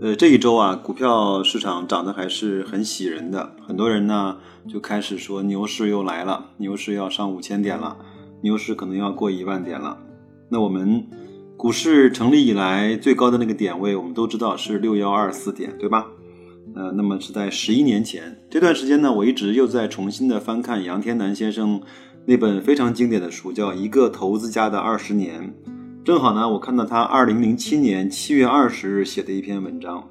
呃，这一周啊，股票市场涨得还是很喜人的，很多人呢就开始说牛市又来了，牛市要上五千点了，牛市可能要过一万点了。那我们股市成立以来最高的那个点位，我们都知道是六幺二四点，对吧？呃，那么是在十一年前这段时间呢，我一直又在重新的翻看杨天南先生那本非常经典的书，叫《一个投资家的二十年》。正好呢，我看到他二零零七年七月二十日写的一篇文章。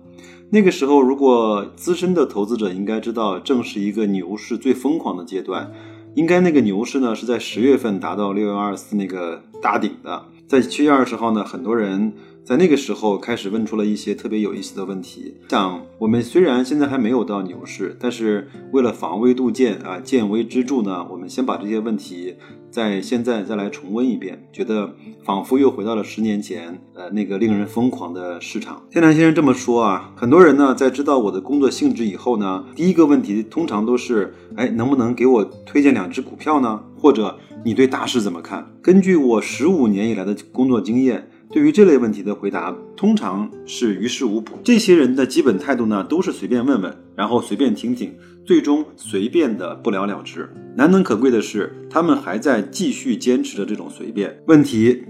那个时候，如果资深的投资者应该知道，正是一个牛市最疯狂的阶段。应该那个牛市呢，是在十月份达到六幺二四那个大顶的。在七月二十号呢，很多人。在那个时候开始问出了一些特别有意思的问题，像我们虽然现在还没有到牛市，但是为了防微杜渐啊，见微知著呢，我们先把这些问题在现在再来重温一遍，觉得仿佛又回到了十年前，呃，那个令人疯狂的市场。天南先生这么说啊，很多人呢在知道我的工作性质以后呢，第一个问题通常都是，哎，能不能给我推荐两只股票呢？或者你对大势怎么看？根据我十五年以来的工作经验。对于这类问题的回答，通常是于事无补。这些人的基本态度呢，都是随便问问，然后随便听听，最终随便的不了了之。难能可贵的是，他们还在继续坚持着这种随便。问题，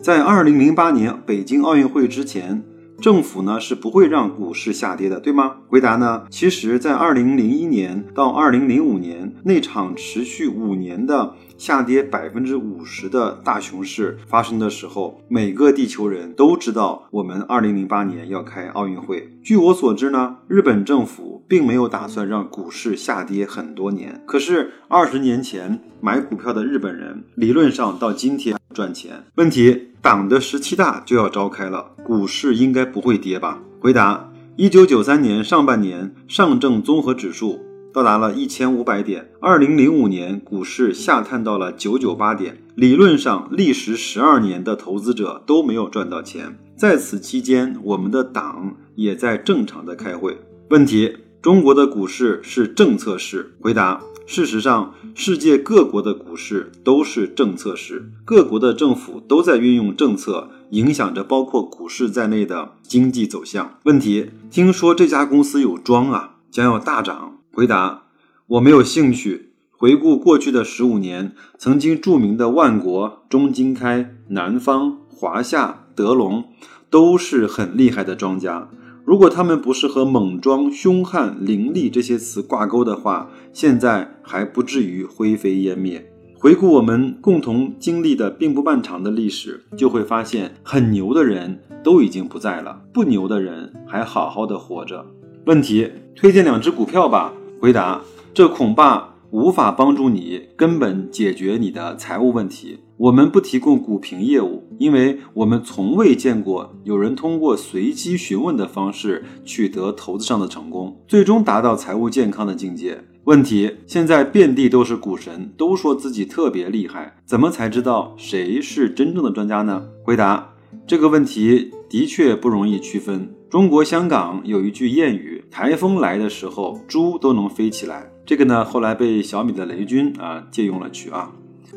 在二零零八年北京奥运会之前。政府呢是不会让股市下跌的，对吗？回答呢，其实，在二零零一年到二零零五年那场持续五年的下跌百分之五十的大熊市发生的时候，每个地球人都知道我们二零零八年要开奥运会。据我所知呢，日本政府并没有打算让股市下跌很多年。可是二十年前买股票的日本人，理论上到今天赚钱。问题。党的十七大就要召开了，股市应该不会跌吧？回答：一九九三年上半年上证综合指数到达了一千五百点，二零零五年股市下探到了九九八点。理论上，历时十二年的投资者都没有赚到钱。在此期间，我们的党也在正常的开会。问题：中国的股市是政策市？回答。事实上，世界各国的股市都是政策市，各国的政府都在运用政策，影响着包括股市在内的经济走向。问题：听说这家公司有庄啊，将要大涨。回答：我没有兴趣。回顾过去的十五年，曾经著名的万国、中经开、南方、华夏、德龙，都是很厉害的庄家。如果他们不是和猛装、凶悍、凌厉这些词挂钩的话，现在还不至于灰飞烟灭。回顾我们共同经历的并不漫长的历史，就会发现，很牛的人都已经不在了，不牛的人还好好的活着。问题：推荐两只股票吧。回答：这恐怕。无法帮助你根本解决你的财务问题。我们不提供股评业务，因为我们从未见过有人通过随机询问的方式取得投资上的成功，最终达到财务健康的境界。问题现在遍地都是股神，都说自己特别厉害，怎么才知道谁是真正的专家呢？回答这个问题的确不容易区分。中国香港有一句谚语：“台风来的时候，猪都能飞起来。”这个呢，后来被小米的雷军啊借用了去啊。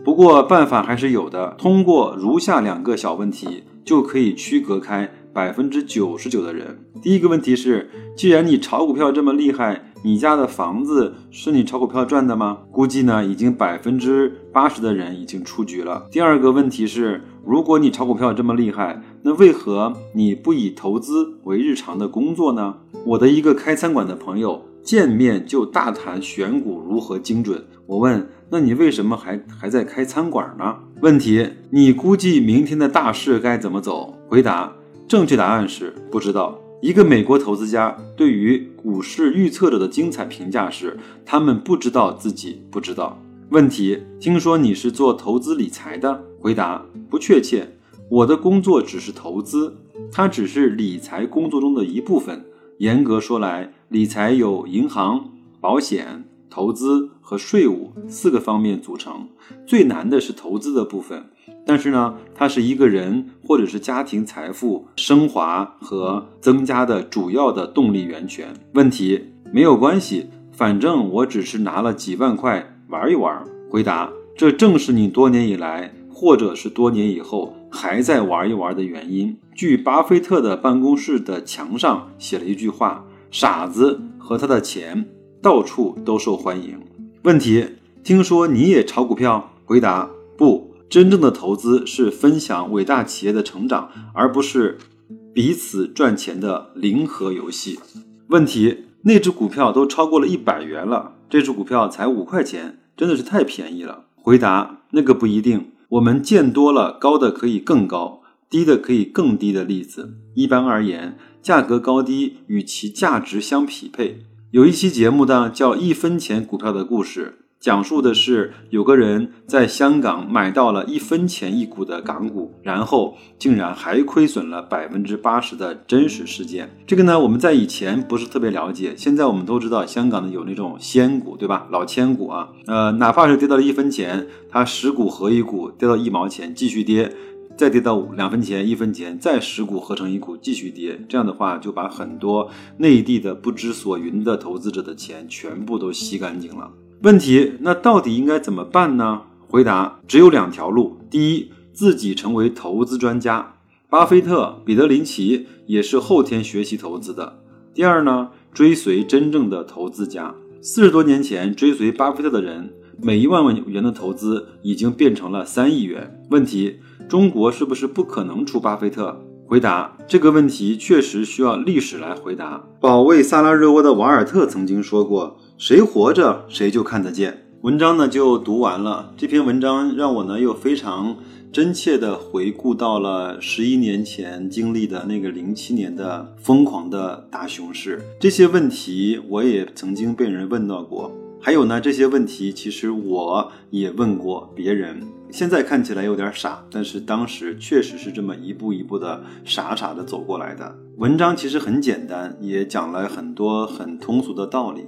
不过办法还是有的，通过如下两个小问题就可以区隔开百分之九十九的人。第一个问题是，既然你炒股票这么厉害，你家的房子是你炒股票赚的吗？估计呢，已经百分之八十的人已经出局了。第二个问题是，如果你炒股票这么厉害，那为何你不以投资为日常的工作呢？我的一个开餐馆的朋友。见面就大谈选股如何精准，我问，那你为什么还还在开餐馆呢？问题，你估计明天的大势该怎么走？回答，正确答案是不知道。一个美国投资家对于股市预测者的精彩评价是，他们不知道自己不知道。问题，听说你是做投资理财的？回答，不确切，我的工作只是投资，它只是理财工作中的一部分。严格说来，理财有银行、保险、投资和税务四个方面组成。最难的是投资的部分，但是呢，它是一个人或者是家庭财富升华和增加的主要的动力源泉。问题没有关系，反正我只是拿了几万块玩一玩。回答：这正是你多年以来，或者是多年以后还在玩一玩的原因。据巴菲特的办公室的墙上写了一句话：“傻子和他的钱到处都受欢迎。”问题：听说你也炒股票？回答：不，真正的投资是分享伟大企业的成长，而不是彼此赚钱的零和游戏。问题：那只股票都超过了一百元了，这只股票才五块钱，真的是太便宜了。回答：那个不一定，我们见多了高的可以更高。低的可以更低的例子，一般而言，价格高低与其价值相匹配。有一期节目呢，叫《一分钱股票的故事》，讲述的是有个人在香港买到了一分钱一股的港股，然后竟然还亏损了百分之八十的真实事件。这个呢，我们在以前不是特别了解，现在我们都知道香港呢有那种仙股，对吧？老千股啊，呃，哪怕是跌到了一分钱，它十股合一股，跌到一毛钱继续跌。再跌到两分钱、一分钱，再十股合成一股继续跌，这样的话就把很多内地的不知所云的投资者的钱全部都吸干净了。问题那到底应该怎么办呢？回答只有两条路：第一，自己成为投资专家，巴菲特、彼得林奇也是后天学习投资的；第二呢，追随真正的投资家。四十多年前追随巴菲特的人，每一万万元的投资已经变成了三亿元。问题。中国是不是不可能出巴菲特？回答这个问题确实需要历史来回答。保卫萨拉热窝的瓦尔特曾经说过：“谁活着，谁就看得见。”文章呢就读完了。这篇文章让我呢又非常真切地回顾到了十一年前经历的那个零七年的疯狂的大熊市。这些问题我也曾经被人问到过。还有呢，这些问题其实我也问过别人。现在看起来有点傻，但是当时确实是这么一步一步的傻傻的走过来的。文章其实很简单，也讲了很多很通俗的道理。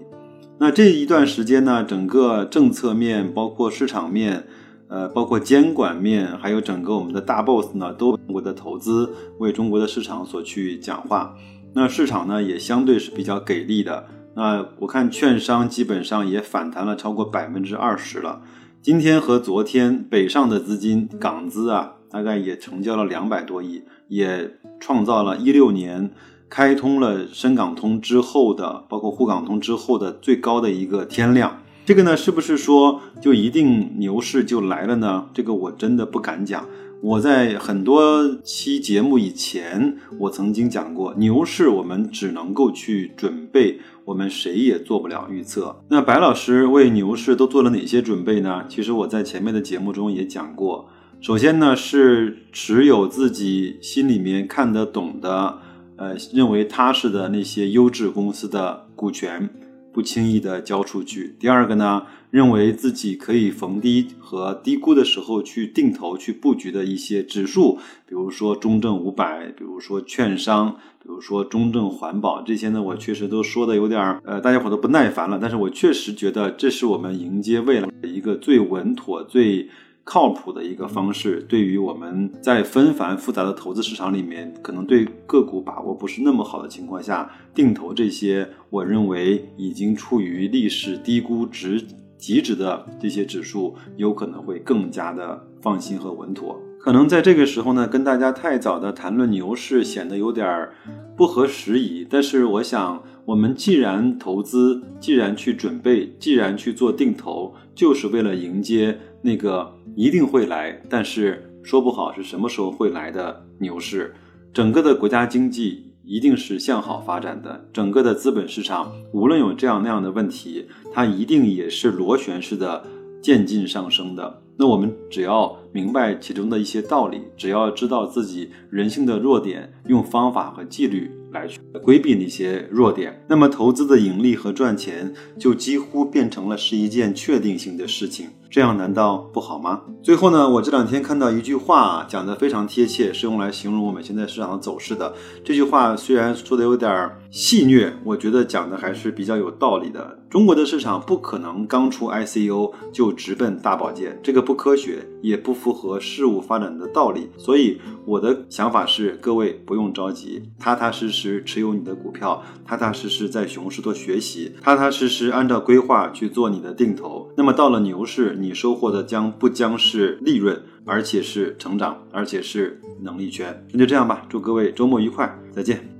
那这一段时间呢，整个政策面，包括市场面，呃，包括监管面，还有整个我们的大 boss 呢，都中国的投资为中国的市场所去讲话。那市场呢，也相对是比较给力的。那我看券商基本上也反弹了超过百分之二十了。今天和昨天北上的资金港资啊，大概也成交了两百多亿，也创造了一六年开通了深港通之后的，包括沪港通之后的最高的一个天量。这个呢，是不是说就一定牛市就来了呢？这个我真的不敢讲。我在很多期节目以前，我曾经讲过，牛市我们只能够去准备。我们谁也做不了预测。那白老师为牛市都做了哪些准备呢？其实我在前面的节目中也讲过。首先呢，是持有自己心里面看得懂的，呃，认为踏实的那些优质公司的股权。不轻易的交出去。第二个呢，认为自己可以逢低和低估的时候去定投、去布局的一些指数，比如说中证五百，比如说券商，比如说中证环保这些呢，我确实都说的有点儿，呃，大家伙都不耐烦了。但是我确实觉得这是我们迎接未来的一个最稳妥、最。靠谱的一个方式，对于我们在纷繁复杂的投资市场里面，可能对个股把握不是那么好的情况下，定投这些，我认为已经处于历史低估值极值的这些指数，有可能会更加的放心和稳妥。可能在这个时候呢，跟大家太早的谈论牛市显得有点不合时宜。但是我想，我们既然投资，既然去准备，既然去做定投，就是为了迎接那个。一定会来，但是说不好是什么时候会来的牛市。整个的国家经济一定是向好发展的，整个的资本市场无论有这样那样的问题，它一定也是螺旋式的渐进上升的。那我们只要明白其中的一些道理，只要知道自己人性的弱点，用方法和纪律来去规避那些弱点，那么投资的盈利和赚钱就几乎变成了是一件确定性的事情。这样难道不好吗？最后呢，我这两天看到一句话啊，讲的非常贴切，是用来形容我们现在市场的走势的。这句话虽然说的有点戏谑，我觉得讲的还是比较有道理的。中国的市场不可能刚出 ICU 就直奔大保健，这个不科学，也不符合事物发展的道理。所以我的想法是，各位不用着急，踏踏实实持有你的股票，踏踏实实在熊市多学习，踏踏实实按照规划去做你的定投。那么到了牛市，你收获的将不将是利润，而且是成长，而且是能力圈。那就这样吧，祝各位周末愉快，再见。